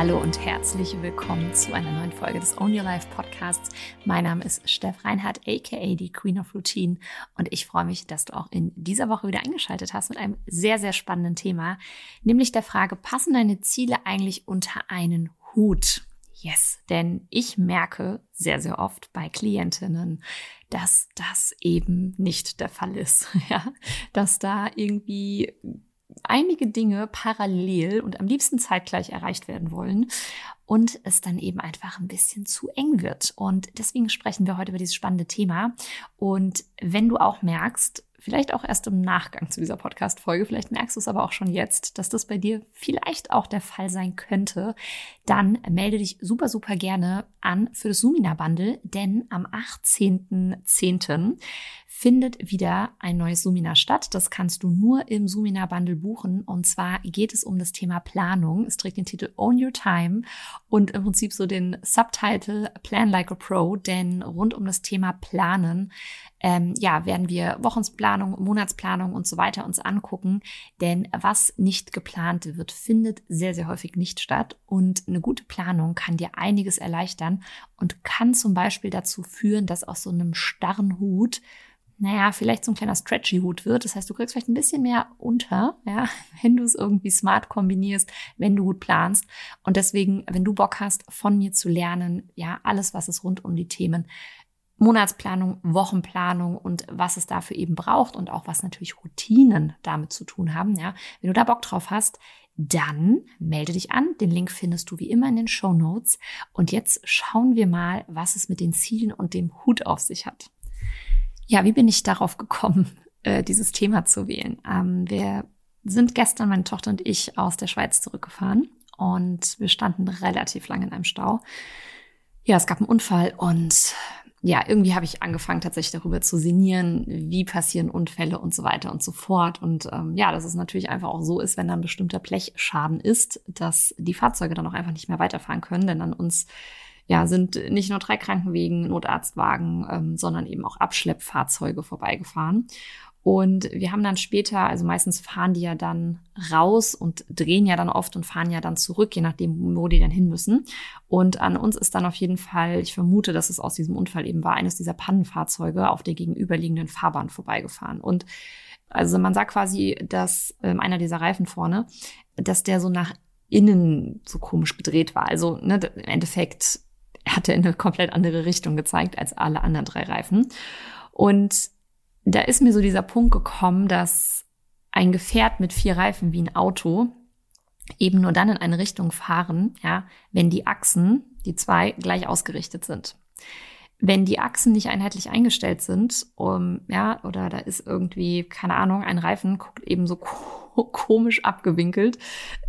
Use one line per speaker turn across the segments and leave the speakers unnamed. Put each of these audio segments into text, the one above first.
Hallo und herzlich willkommen zu einer neuen Folge des Own Your Life Podcasts. Mein Name ist Steff Reinhardt, aka die Queen of Routine. Und ich freue mich, dass du auch in dieser Woche wieder eingeschaltet hast mit einem sehr, sehr spannenden Thema, nämlich der Frage, passen deine Ziele eigentlich unter einen Hut? Yes, denn ich merke sehr, sehr oft bei Klientinnen, dass das eben nicht der Fall ist. Ja, dass da irgendwie einige Dinge parallel und am liebsten zeitgleich erreicht werden wollen und es dann eben einfach ein bisschen zu eng wird. Und deswegen sprechen wir heute über dieses spannende Thema. Und wenn du auch merkst, vielleicht auch erst im Nachgang zu dieser Podcast-Folge, vielleicht merkst du es aber auch schon jetzt, dass das bei dir vielleicht auch der Fall sein könnte, dann melde dich super, super gerne an für das Sumina Bundle, denn am 18.10 findet wieder ein neues Sumina statt. Das kannst du nur im Sumina Bundle buchen. Und zwar geht es um das Thema Planung. Es trägt den Titel Own Your Time und im Prinzip so den Subtitle Plan Like a Pro, denn rund um das Thema Planen ähm, ja, werden wir Wochensplanung, Monatsplanung und so weiter uns angucken. Denn was nicht geplant wird, findet sehr, sehr häufig nicht statt. Und eine gute Planung kann dir einiges erleichtern und kann zum Beispiel dazu führen, dass aus so einem starren Hut naja, vielleicht so ein kleiner Stretchy-Hut wird. Das heißt, du kriegst vielleicht ein bisschen mehr unter, ja, wenn du es irgendwie smart kombinierst, wenn du gut planst. Und deswegen, wenn du Bock hast, von mir zu lernen, ja, alles, was es rund um die Themen Monatsplanung, Wochenplanung und was es dafür eben braucht und auch was natürlich Routinen damit zu tun haben, ja. Wenn du da Bock drauf hast, dann melde dich an. Den Link findest du wie immer in den Show Notes. Und jetzt schauen wir mal, was es mit den Zielen und dem Hut auf sich hat. Ja, wie bin ich darauf gekommen, äh, dieses Thema zu wählen? Ähm, wir sind gestern, meine Tochter und ich, aus der Schweiz zurückgefahren und wir standen relativ lange in einem Stau. Ja, es gab einen Unfall und ja, irgendwie habe ich angefangen, tatsächlich darüber zu sinnieren, wie passieren Unfälle und so weiter und so fort. Und ähm, ja, dass es natürlich einfach auch so ist, wenn dann bestimmter Blechschaden ist, dass die Fahrzeuge dann auch einfach nicht mehr weiterfahren können, denn an uns ja, sind nicht nur drei Krankenwegen, Notarztwagen, ähm, sondern eben auch Abschleppfahrzeuge vorbeigefahren. Und wir haben dann später, also meistens fahren die ja dann raus und drehen ja dann oft und fahren ja dann zurück, je nachdem, wo die dann hin müssen. Und an uns ist dann auf jeden Fall, ich vermute, dass es aus diesem Unfall eben war, eines dieser Pannenfahrzeuge auf der gegenüberliegenden Fahrbahn vorbeigefahren. Und also man sagt quasi, dass ähm, einer dieser Reifen vorne, dass der so nach innen so komisch gedreht war. Also ne, im Endeffekt er in eine komplett andere Richtung gezeigt als alle anderen drei Reifen. Und da ist mir so dieser Punkt gekommen, dass ein Gefährt mit vier Reifen wie ein Auto eben nur dann in eine Richtung fahren, ja, wenn die Achsen, die zwei, gleich ausgerichtet sind. Wenn die Achsen nicht einheitlich eingestellt sind, um, ja, oder da ist irgendwie, keine Ahnung, ein Reifen guckt eben so komisch abgewinkelt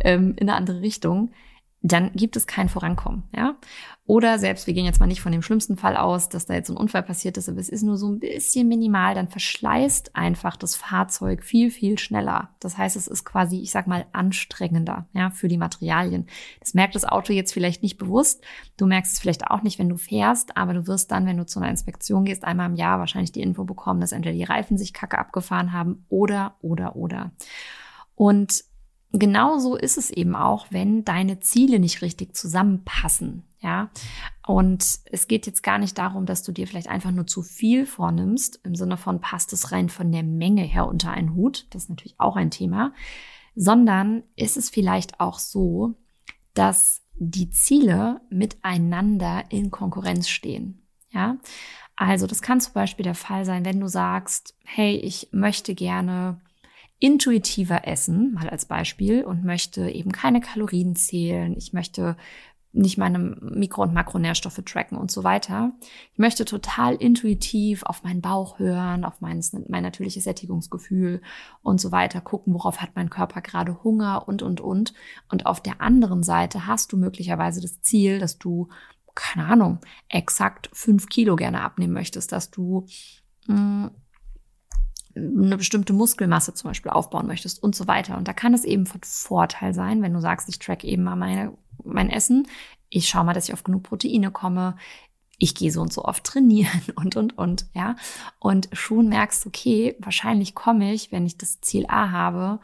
ähm, in eine andere Richtung, dann gibt es kein Vorankommen, ja. Oder selbst, wir gehen jetzt mal nicht von dem schlimmsten Fall aus, dass da jetzt ein Unfall passiert ist, aber es ist nur so ein bisschen minimal, dann verschleißt einfach das Fahrzeug viel, viel schneller. Das heißt, es ist quasi, ich sag mal, anstrengender, ja, für die Materialien. Das merkt das Auto jetzt vielleicht nicht bewusst. Du merkst es vielleicht auch nicht, wenn du fährst, aber du wirst dann, wenn du zu einer Inspektion gehst, einmal im Jahr wahrscheinlich die Info bekommen, dass entweder die Reifen sich kacke abgefahren haben oder, oder, oder. Und genauso ist es eben auch, wenn deine Ziele nicht richtig zusammenpassen. Ja, und es geht jetzt gar nicht darum, dass du dir vielleicht einfach nur zu viel vornimmst, im Sinne von passt es rein von der Menge her unter einen Hut. Das ist natürlich auch ein Thema. Sondern ist es vielleicht auch so, dass die Ziele miteinander in Konkurrenz stehen. Ja, also das kann zum Beispiel der Fall sein, wenn du sagst, hey, ich möchte gerne intuitiver essen, mal als Beispiel, und möchte eben keine Kalorien zählen. Ich möchte nicht meine Mikro- und Makronährstoffe tracken und so weiter. Ich möchte total intuitiv auf meinen Bauch hören, auf mein, mein natürliches Sättigungsgefühl und so weiter, gucken, worauf hat mein Körper gerade Hunger und, und, und. Und auf der anderen Seite hast du möglicherweise das Ziel, dass du, keine Ahnung, exakt fünf Kilo gerne abnehmen möchtest, dass du mh, mm, eine bestimmte Muskelmasse zum Beispiel aufbauen möchtest und so weiter. Und da kann es eben von Vorteil sein, wenn du sagst, ich track eben mal meine, mein Essen, ich schaue mal, dass ich auf genug Proteine komme, ich gehe so und so oft trainieren und, und, und, ja. Und schon merkst, okay, wahrscheinlich komme ich, wenn ich das Ziel A habe,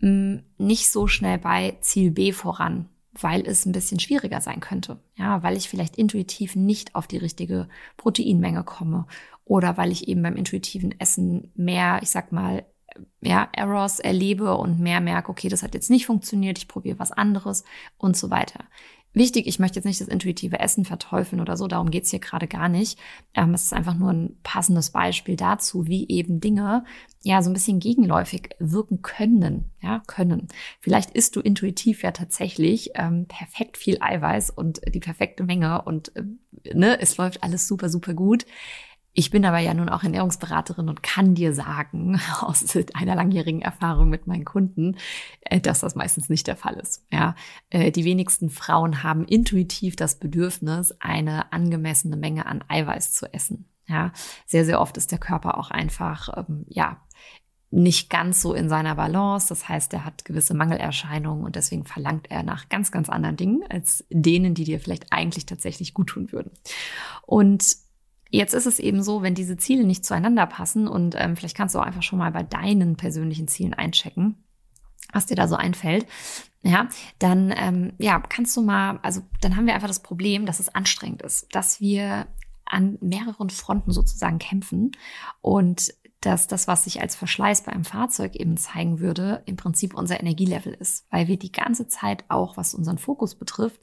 nicht so schnell bei Ziel B voran. weil es ein bisschen schwieriger sein könnte. Ja, weil ich vielleicht intuitiv nicht auf die richtige Proteinmenge komme oder weil ich eben beim intuitiven Essen mehr, ich sag mal, ja, Errors erlebe und mehr merke, okay, das hat jetzt nicht funktioniert, ich probiere was anderes und so weiter. Wichtig, ich möchte jetzt nicht das intuitive Essen verteufeln oder so, darum geht's hier gerade gar nicht. Ähm, es ist einfach nur ein passendes Beispiel dazu, wie eben Dinge ja so ein bisschen gegenläufig wirken können. Ja, können. Vielleicht isst du intuitiv ja tatsächlich ähm, perfekt viel Eiweiß und die perfekte Menge und äh, ne, es läuft alles super, super gut. Ich bin aber ja nun auch Ernährungsberaterin und kann dir sagen, aus einer langjährigen Erfahrung mit meinen Kunden, äh, dass das meistens nicht der Fall ist. Ja, äh, die wenigsten Frauen haben intuitiv das Bedürfnis, eine angemessene Menge an Eiweiß zu essen. Ja, sehr, sehr oft ist der Körper auch einfach, ähm, ja, nicht ganz so in seiner Balance. Das heißt, er hat gewisse Mangelerscheinungen und deswegen verlangt er nach ganz, ganz anderen Dingen als denen, die dir vielleicht eigentlich tatsächlich gut tun würden. Und Jetzt ist es eben so, wenn diese Ziele nicht zueinander passen und ähm, vielleicht kannst du auch einfach schon mal bei deinen persönlichen Zielen einchecken, was dir da so einfällt, ja, dann ähm, ja kannst du mal, also dann haben wir einfach das Problem, dass es anstrengend ist, dass wir an mehreren Fronten sozusagen kämpfen und dass das, was sich als Verschleiß bei einem Fahrzeug eben zeigen würde, im Prinzip unser Energielevel ist, weil wir die ganze Zeit auch, was unseren Fokus betrifft,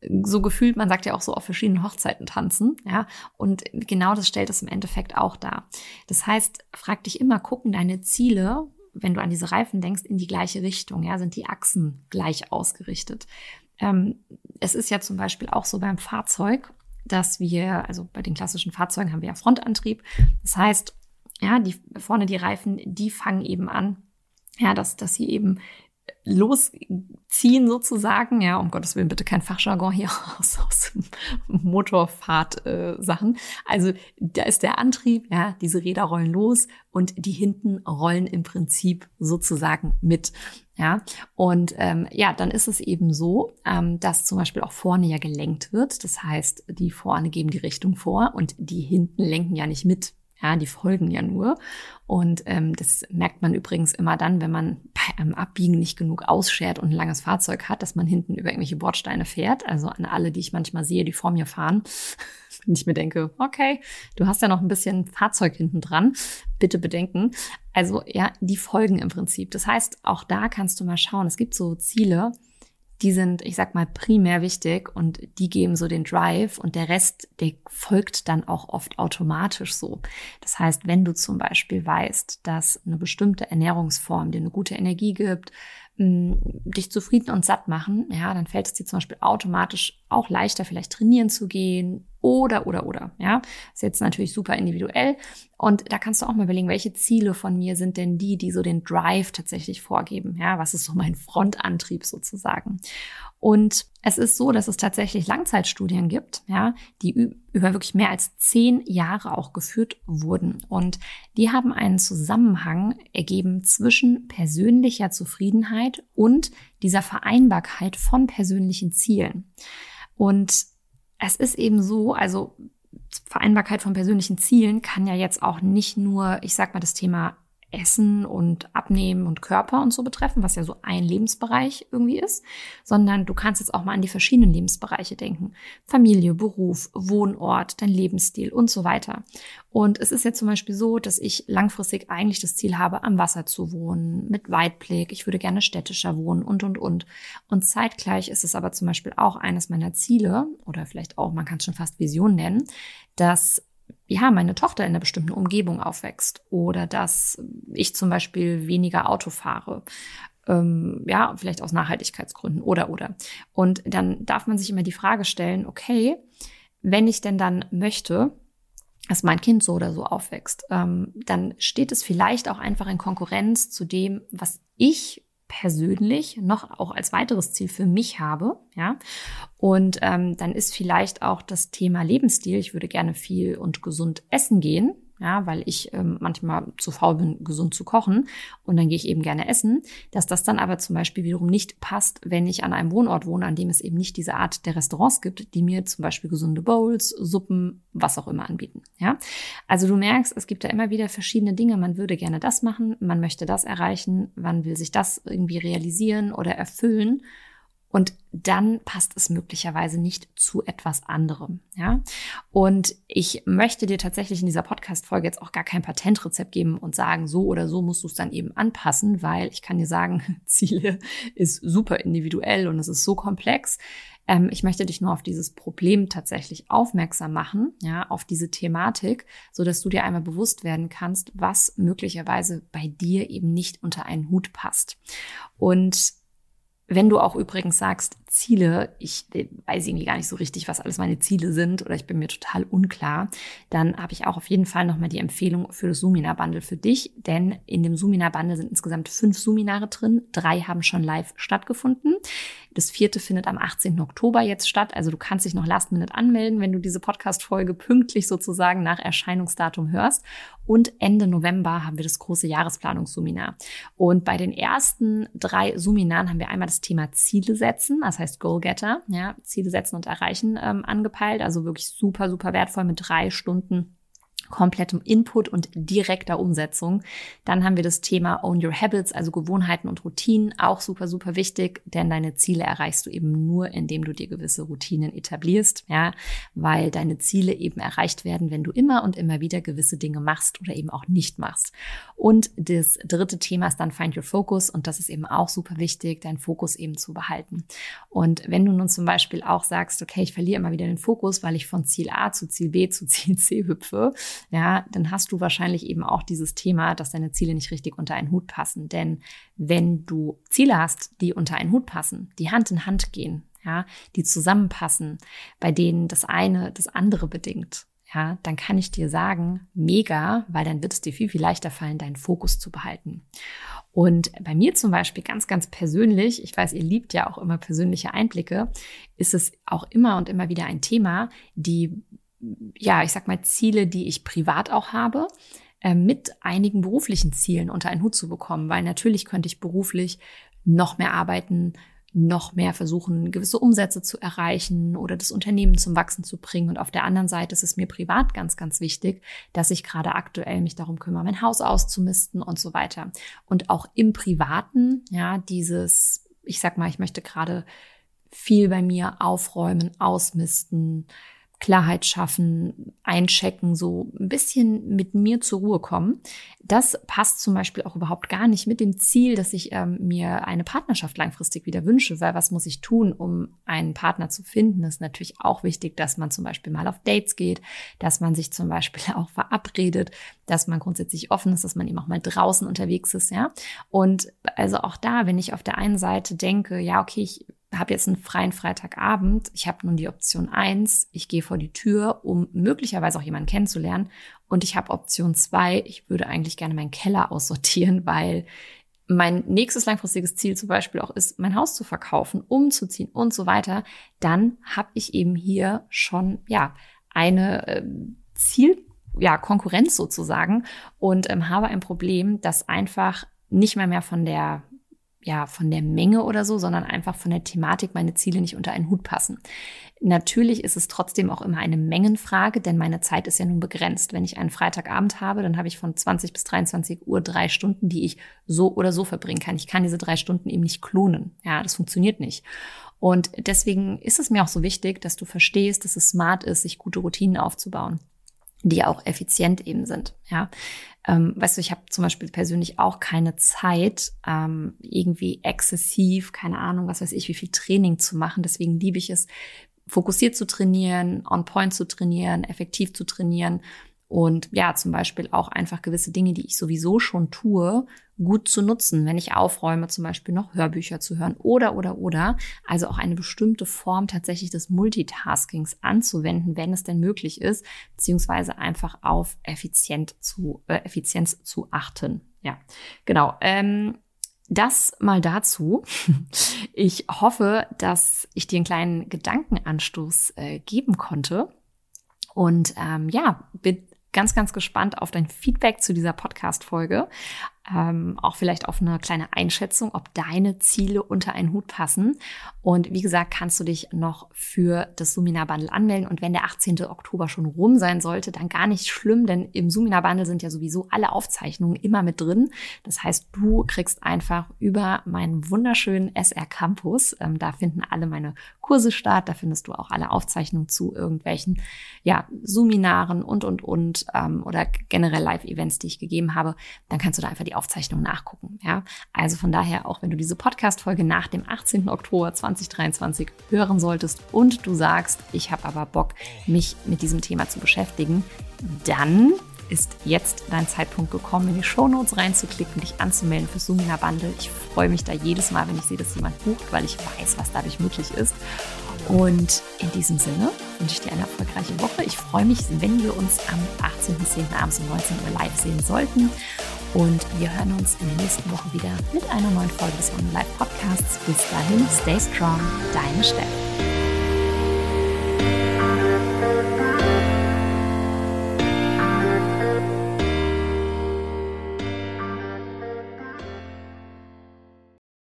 so gefühlt, man sagt ja auch so auf verschiedenen Hochzeiten tanzen, ja, und genau das stellt es im Endeffekt auch dar. Das heißt, frag dich immer, gucken deine Ziele, wenn du an diese Reifen denkst, in die gleiche Richtung, ja, sind die Achsen gleich ausgerichtet. Ähm, es ist ja zum Beispiel auch so beim Fahrzeug, dass wir, also bei den klassischen Fahrzeugen haben wir ja Frontantrieb. Das heißt, ja, die vorne die Reifen, die fangen eben an, ja, dass, dass sie eben losziehen sozusagen. Ja, um Gottes Willen bitte kein Fachjargon hier aus, aus Motorfahrt-Sachen. Äh, also da ist der Antrieb, ja, diese Räder rollen los und die hinten rollen im Prinzip sozusagen mit. Ja, und ähm, ja, dann ist es eben so, ähm, dass zum Beispiel auch vorne ja gelenkt wird. Das heißt, die vorne geben die Richtung vor und die hinten lenken ja nicht mit. Ja, die folgen ja nur. Und ähm, das merkt man übrigens immer dann, wenn man bei einem Abbiegen nicht genug ausschert und ein langes Fahrzeug hat, dass man hinten über irgendwelche Bordsteine fährt. Also an alle, die ich manchmal sehe, die vor mir fahren. wenn ich mir denke, okay, du hast ja noch ein bisschen Fahrzeug hinten dran, bitte bedenken. Also ja, die folgen im Prinzip. Das heißt, auch da kannst du mal schauen, es gibt so Ziele, die sind, ich sag mal, primär wichtig und die geben so den Drive und der Rest, der folgt dann auch oft automatisch so. Das heißt, wenn du zum Beispiel weißt, dass eine bestimmte Ernährungsform dir eine gute Energie gibt, dich zufrieden und satt machen, ja, dann fällt es dir zum Beispiel automatisch auch leichter, vielleicht trainieren zu gehen oder, oder, oder, ja. Ist jetzt natürlich super individuell. Und da kannst du auch mal überlegen, welche Ziele von mir sind denn die, die so den Drive tatsächlich vorgeben, ja. Was ist so mein Frontantrieb sozusagen? Und es ist so, dass es tatsächlich Langzeitstudien gibt, ja, die über wirklich mehr als zehn Jahre auch geführt wurden. Und die haben einen Zusammenhang ergeben zwischen persönlicher Zufriedenheit und dieser Vereinbarkeit von persönlichen Zielen. Und es ist eben so, also Vereinbarkeit von persönlichen Zielen kann ja jetzt auch nicht nur, ich sag mal, das Thema Essen und Abnehmen und Körper und so betreffen, was ja so ein Lebensbereich irgendwie ist, sondern du kannst jetzt auch mal an die verschiedenen Lebensbereiche denken. Familie, Beruf, Wohnort, dein Lebensstil und so weiter. Und es ist jetzt zum Beispiel so, dass ich langfristig eigentlich das Ziel habe, am Wasser zu wohnen, mit Weitblick. Ich würde gerne städtischer wohnen und, und, und. Und zeitgleich ist es aber zum Beispiel auch eines meiner Ziele oder vielleicht auch, man kann es schon fast Vision nennen, dass ja, meine Tochter in einer bestimmten Umgebung aufwächst oder dass ich zum Beispiel weniger Auto fahre. Ähm, ja, vielleicht aus Nachhaltigkeitsgründen oder oder. Und dann darf man sich immer die Frage stellen, okay, wenn ich denn dann möchte, dass mein Kind so oder so aufwächst, ähm, dann steht es vielleicht auch einfach in Konkurrenz zu dem, was ich persönlich noch auch als weiteres Ziel für mich habe, ja. Und ähm, dann ist vielleicht auch das Thema Lebensstil. Ich würde gerne viel und gesund essen gehen ja, weil ich ähm, manchmal zu faul bin, gesund zu kochen und dann gehe ich eben gerne essen, dass das dann aber zum Beispiel wiederum nicht passt, wenn ich an einem Wohnort wohne, an dem es eben nicht diese Art der Restaurants gibt, die mir zum Beispiel gesunde Bowls, Suppen, was auch immer anbieten, ja. Also du merkst, es gibt da immer wieder verschiedene Dinge, man würde gerne das machen, man möchte das erreichen, man will sich das irgendwie realisieren oder erfüllen und dann passt es möglicherweise nicht zu etwas anderem, ja. Und ich möchte dir tatsächlich in dieser Podcast-Folge jetzt auch gar kein Patentrezept geben und sagen, so oder so musst du es dann eben anpassen, weil ich kann dir sagen, Ziele ist super individuell und es ist so komplex. Ähm, ich möchte dich nur auf dieses Problem tatsächlich aufmerksam machen, ja, auf diese Thematik, so dass du dir einmal bewusst werden kannst, was möglicherweise bei dir eben nicht unter einen Hut passt. Und wenn du auch übrigens sagst, Ziele, ich weiß irgendwie gar nicht so richtig, was alles meine Ziele sind oder ich bin mir total unklar, dann habe ich auch auf jeden Fall nochmal die Empfehlung für das Sumina Bundle für dich, denn in dem Sumina Bundle sind insgesamt fünf Suminare drin, drei haben schon live stattgefunden. Das vierte findet am 18. Oktober jetzt statt. Also du kannst dich noch last minute anmelden, wenn du diese Podcast-Folge pünktlich sozusagen nach Erscheinungsdatum hörst. Und Ende November haben wir das große Jahresplanungsseminar. Und bei den ersten drei Seminaren haben wir einmal das Thema Ziele setzen, das heißt Goalgetter, ja, Ziele setzen und erreichen ähm, angepeilt. Also wirklich super, super wertvoll mit drei Stunden komplettem Input und direkter Umsetzung. Dann haben wir das Thema Own Your Habits, also Gewohnheiten und Routinen, auch super, super wichtig, denn deine Ziele erreichst du eben nur, indem du dir gewisse Routinen etablierst, ja, weil deine Ziele eben erreicht werden, wenn du immer und immer wieder gewisse Dinge machst oder eben auch nicht machst. Und das dritte Thema ist dann Find Your Focus und das ist eben auch super wichtig, deinen Fokus eben zu behalten. Und wenn du nun zum Beispiel auch sagst, okay, ich verliere immer wieder den Fokus, weil ich von Ziel A zu Ziel B zu Ziel C hüpfe, ja, dann hast du wahrscheinlich eben auch dieses Thema, dass deine Ziele nicht richtig unter einen Hut passen. Denn wenn du Ziele hast, die unter einen Hut passen, die Hand in Hand gehen, ja, die zusammenpassen, bei denen das eine das andere bedingt, ja, dann kann ich dir sagen, mega, weil dann wird es dir viel, viel leichter fallen, deinen Fokus zu behalten. Und bei mir zum Beispiel ganz, ganz persönlich, ich weiß, ihr liebt ja auch immer persönliche Einblicke, ist es auch immer und immer wieder ein Thema, die ja, ich sag mal, Ziele, die ich privat auch habe, äh, mit einigen beruflichen Zielen unter einen Hut zu bekommen, weil natürlich könnte ich beruflich noch mehr arbeiten, noch mehr versuchen, gewisse Umsätze zu erreichen oder das Unternehmen zum Wachsen zu bringen. Und auf der anderen Seite ist es mir privat ganz, ganz wichtig, dass ich gerade aktuell mich darum kümmere, mein Haus auszumisten und so weiter. Und auch im Privaten, ja, dieses, ich sag mal, ich möchte gerade viel bei mir aufräumen, ausmisten, Klarheit schaffen, einchecken, so ein bisschen mit mir zur Ruhe kommen. Das passt zum Beispiel auch überhaupt gar nicht mit dem Ziel, dass ich ähm, mir eine Partnerschaft langfristig wieder wünsche, weil was muss ich tun, um einen Partner zu finden? Das ist natürlich auch wichtig, dass man zum Beispiel mal auf Dates geht, dass man sich zum Beispiel auch verabredet, dass man grundsätzlich offen ist, dass man eben auch mal draußen unterwegs ist, ja. Und also auch da, wenn ich auf der einen Seite denke, ja, okay, ich habe jetzt einen freien Freitagabend, ich habe nun die Option eins, ich gehe vor die Tür, um möglicherweise auch jemanden kennenzulernen. Und ich habe Option zwei, ich würde eigentlich gerne meinen Keller aussortieren, weil mein nächstes langfristiges Ziel zum Beispiel auch ist, mein Haus zu verkaufen, umzuziehen und so weiter, dann habe ich eben hier schon ja eine äh, Ziel, ja Konkurrenz sozusagen und ähm, habe ein Problem, das einfach nicht mehr mehr von der ja, von der Menge oder so, sondern einfach von der Thematik meine Ziele nicht unter einen Hut passen. Natürlich ist es trotzdem auch immer eine Mengenfrage, denn meine Zeit ist ja nun begrenzt. Wenn ich einen Freitagabend habe, dann habe ich von 20 bis 23 Uhr drei Stunden, die ich so oder so verbringen kann. Ich kann diese drei Stunden eben nicht klonen. Ja, das funktioniert nicht. Und deswegen ist es mir auch so wichtig, dass du verstehst, dass es smart ist, sich gute Routinen aufzubauen die auch effizient eben sind. Ja, ähm, weißt du, ich habe zum Beispiel persönlich auch keine Zeit, ähm, irgendwie exzessiv, keine Ahnung, was weiß ich, wie viel Training zu machen. Deswegen liebe ich es, fokussiert zu trainieren, on point zu trainieren, effektiv zu trainieren und ja, zum Beispiel auch einfach gewisse Dinge, die ich sowieso schon tue, gut zu nutzen, wenn ich aufräume, zum Beispiel noch Hörbücher zu hören oder, oder, oder. Also auch eine bestimmte Form tatsächlich des Multitaskings anzuwenden, wenn es denn möglich ist, beziehungsweise einfach auf effizient zu, äh, Effizienz zu achten. Ja, genau. Ähm, das mal dazu. Ich hoffe, dass ich dir einen kleinen Gedankenanstoß äh, geben konnte. Und ähm, ja, bin ganz, ganz gespannt auf dein Feedback zu dieser Podcast-Folge. Ähm, auch vielleicht auf eine kleine Einschätzung, ob deine Ziele unter einen Hut passen. Und wie gesagt, kannst du dich noch für das Sumina Bundle anmelden. Und wenn der 18. Oktober schon rum sein sollte, dann gar nicht schlimm, denn im Sumina Bundle sind ja sowieso alle Aufzeichnungen immer mit drin. Das heißt, du kriegst einfach über meinen wunderschönen SR Campus, ähm, da finden alle meine Kurse statt, da findest du auch alle Aufzeichnungen zu irgendwelchen ja, Suminaren und, und, und ähm, oder generell Live-Events, die ich gegeben habe, dann kannst du da einfach die Aufzeichnung nachgucken. Ja? Also von daher, auch wenn du diese Podcast-Folge nach dem 18. Oktober 2023 hören solltest und du sagst, ich habe aber Bock, mich mit diesem Thema zu beschäftigen, dann ist jetzt dein Zeitpunkt gekommen, in die Shownotes reinzuklicken, dich anzumelden für Sumina Bundle. Ich freue mich da jedes Mal, wenn ich sehe, dass jemand bucht, weil ich weiß, was dadurch möglich ist. Und in diesem Sinne wünsche ich dir eine erfolgreiche Woche. Ich freue mich, wenn wir uns am 18.10. abends um 19 Uhr live sehen sollten. Und wir hören uns in der nächsten Woche wieder mit einer neuen Folge des On Live Podcasts. Bis dahin, stay strong, deine Steffi.